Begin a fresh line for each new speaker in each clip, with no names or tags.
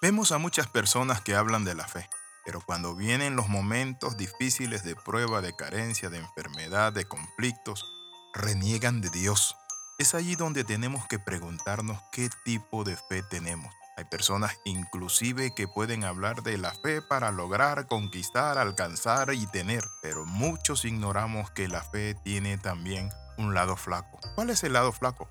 Vemos a muchas personas que hablan de la fe, pero cuando vienen los momentos difíciles de prueba, de carencia, de enfermedad, de conflictos, reniegan de Dios. Es allí donde tenemos que preguntarnos qué tipo de fe tenemos. Hay personas inclusive que pueden hablar de la fe para lograr, conquistar, alcanzar y tener, pero muchos ignoramos que la fe tiene también un lado flaco. ¿Cuál es el lado flaco?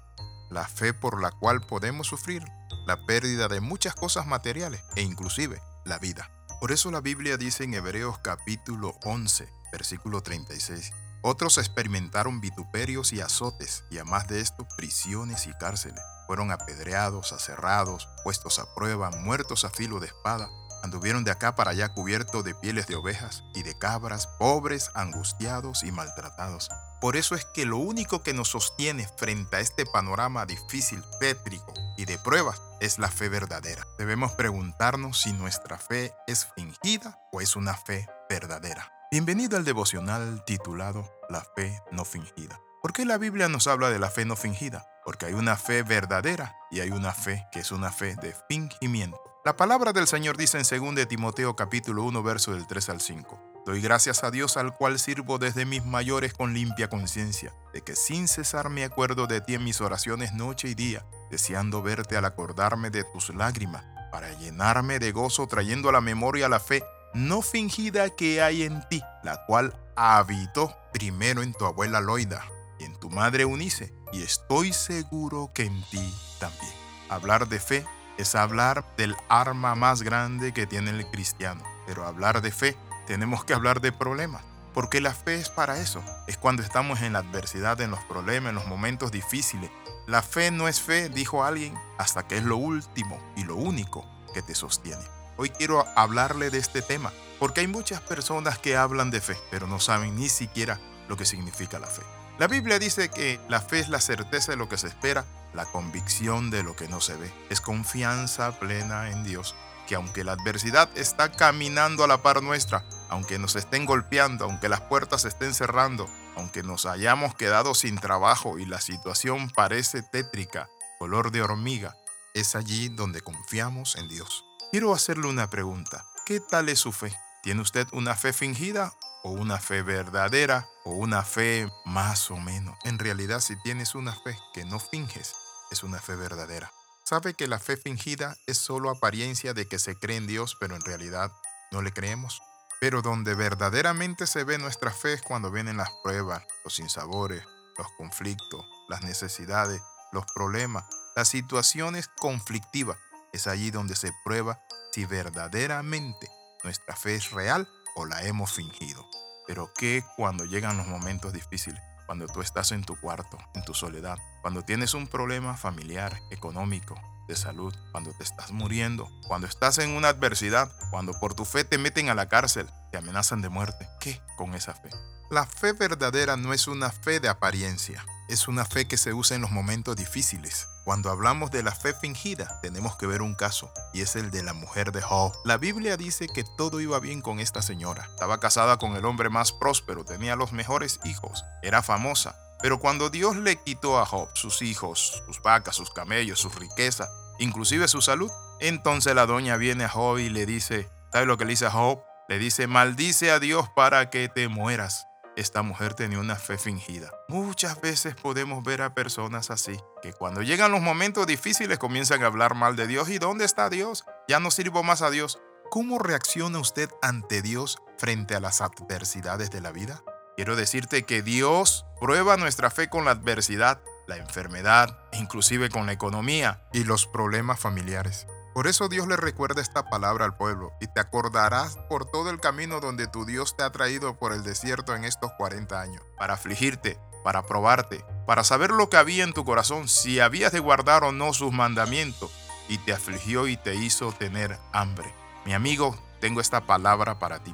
La fe por la cual podemos sufrir la pérdida de muchas cosas materiales e inclusive la vida. Por eso la Biblia dice en Hebreos capítulo 11, versículo 36, otros experimentaron vituperios y azotes, y además de esto, prisiones y cárceles. Fueron apedreados, aserrados, puestos a prueba, muertos a filo de espada. Anduvieron de acá para allá cubiertos de pieles de ovejas y de cabras, pobres, angustiados y maltratados. Por eso es que lo único que nos sostiene frente a este panorama difícil, pétrico y de pruebas es la fe verdadera. Debemos preguntarnos si nuestra fe es fingida o es una fe verdadera. Bienvenido al devocional titulado La fe no fingida. ¿Por qué la Biblia nos habla de la fe no fingida? Porque hay una fe verdadera y hay una fe que es una fe de fingimiento. La palabra del Señor dice en 2 Timoteo capítulo 1 verso del 3 al 5. Doy gracias a Dios al cual sirvo desde mis mayores con limpia conciencia, de que sin cesar me acuerdo de ti en mis oraciones noche y día, deseando verte al acordarme de tus lágrimas, para llenarme de gozo trayendo a la memoria la fe no fingida que hay en ti, la cual habitó primero en tu abuela Loida y en tu madre Unice, y estoy seguro que en ti también. Hablar de fe es hablar del arma más grande que tiene el cristiano, pero hablar de fe tenemos que hablar de problemas, porque la fe es para eso, es cuando estamos en la adversidad, en los problemas, en los momentos difíciles. La fe no es fe, dijo alguien, hasta que es lo último y lo único que te sostiene. Hoy quiero hablarle de este tema, porque hay muchas personas que hablan de fe, pero no saben ni siquiera lo que significa la fe. La Biblia dice que la fe es la certeza de lo que se espera, la convicción de lo que no se ve. Es confianza plena en Dios, que aunque la adversidad está caminando a la par nuestra, aunque nos estén golpeando, aunque las puertas estén cerrando, aunque nos hayamos quedado sin trabajo y la situación parece tétrica, color de hormiga, es allí donde confiamos en Dios. Quiero hacerle una pregunta. ¿Qué tal es su fe? ¿Tiene usted una fe fingida o una fe verdadera o una fe más o menos? En realidad, si tienes una fe que no finges, es una fe verdadera. ¿Sabe que la fe fingida es solo apariencia de que se cree en Dios, pero en realidad no le creemos? Pero donde verdaderamente se ve nuestra fe es cuando vienen las pruebas, los sinsabores, los conflictos, las necesidades, los problemas, las situaciones conflictivas es allí donde se prueba si verdaderamente nuestra fe es real o la hemos fingido. Pero ¿qué cuando llegan los momentos difíciles? Cuando tú estás en tu cuarto, en tu soledad, cuando tienes un problema familiar, económico, de salud, cuando te estás muriendo, cuando estás en una adversidad, cuando por tu fe te meten a la cárcel, te amenazan de muerte. ¿Qué con esa fe? La fe verdadera no es una fe de apariencia, es una fe que se usa en los momentos difíciles. Cuando hablamos de la fe fingida, tenemos que ver un caso, y es el de la mujer de Job. La Biblia dice que todo iba bien con esta señora. Estaba casada con el hombre más próspero, tenía los mejores hijos, era famosa. Pero cuando Dios le quitó a Job sus hijos, sus vacas, sus camellos, su riqueza, inclusive su salud, entonces la doña viene a Job y le dice, ¿sabe lo que le dice a Job? Le dice, maldice a Dios para que te mueras esta mujer tenía una fe fingida. Muchas veces podemos ver a personas así, que cuando llegan los momentos difíciles comienzan a hablar mal de Dios. ¿Y dónde está Dios? Ya no sirvo más a Dios. ¿Cómo reacciona usted ante Dios frente a las adversidades de la vida? Quiero decirte que Dios prueba nuestra fe con la adversidad, la enfermedad, inclusive con la economía y los problemas familiares. Por eso Dios le recuerda esta palabra al pueblo y te acordarás por todo el camino donde tu Dios te ha traído por el desierto en estos 40 años, para afligirte, para probarte, para saber lo que había en tu corazón, si habías de guardar o no sus mandamientos, y te afligió y te hizo tener hambre. Mi amigo, tengo esta palabra para ti.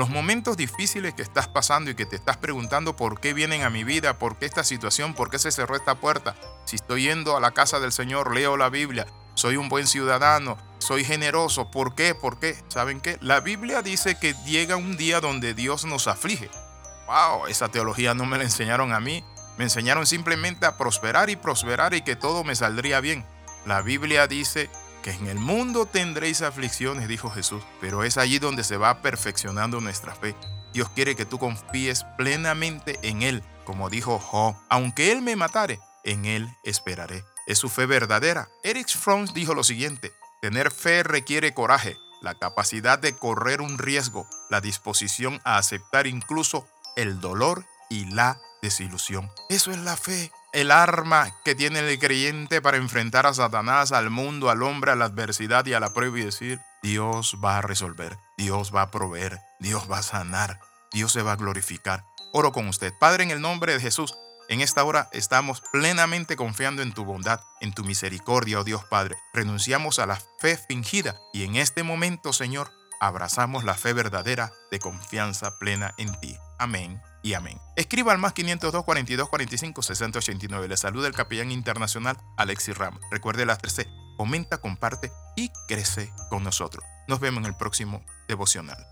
Los momentos difíciles que estás pasando y que te estás preguntando por qué vienen a mi vida, por qué esta situación, por qué se cerró esta puerta. Si estoy yendo a la casa del Señor, leo la Biblia, soy un buen ciudadano, soy generoso. ¿Por qué? ¿Por qué? ¿Saben qué? La Biblia dice que llega un día donde Dios nos aflige. ¡Wow! Esa teología no me la enseñaron a mí. Me enseñaron simplemente a prosperar y prosperar y que todo me saldría bien. La Biblia dice que en el mundo tendréis aflicciones, dijo Jesús, pero es allí donde se va perfeccionando nuestra fe. Dios quiere que tú confíes plenamente en Él, como dijo Job, aunque Él me matare, en Él esperaré. Es su fe verdadera. Eric Fromm dijo lo siguiente, tener fe requiere coraje, la capacidad de correr un riesgo, la disposición a aceptar incluso el dolor y la desilusión. Eso es la fe el arma que tiene el creyente para enfrentar a Satanás, al mundo, al hombre, a la adversidad y a la prueba y decir, Dios va a resolver, Dios va a proveer, Dios va a sanar, Dios se va a glorificar. Oro con usted. Padre, en el nombre de Jesús, en esta hora estamos plenamente confiando en tu bondad, en tu misericordia, oh Dios Padre. Renunciamos a la fe fingida y en este momento, Señor, abrazamos la fe verdadera de confianza plena en ti. Amén y amén. Escriba al más 502 42 45 60 89. Le saluda el capellán internacional Alexis Ramos. Recuerde las 13. Comenta, comparte y crece con nosotros. Nos vemos en el próximo devocional.